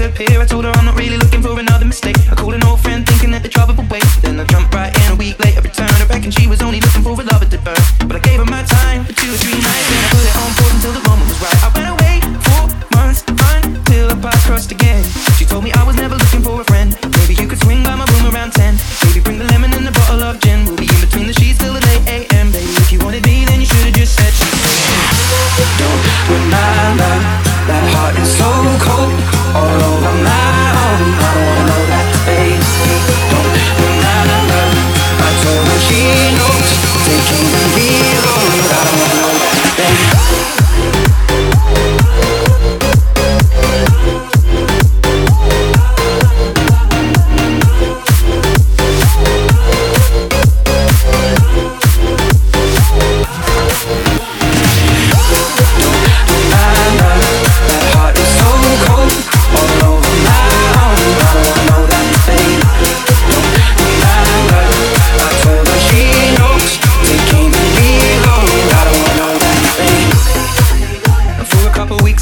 disappear. I told her I'm not really looking for another mistake. I called an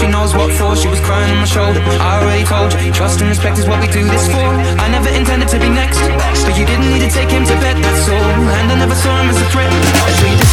she knows what for. She was crying on my shoulder. I already told you, trust and respect is what we do this for. I never intended to be next, but you didn't need to take him to bed, that's all. And I never saw him as a threat.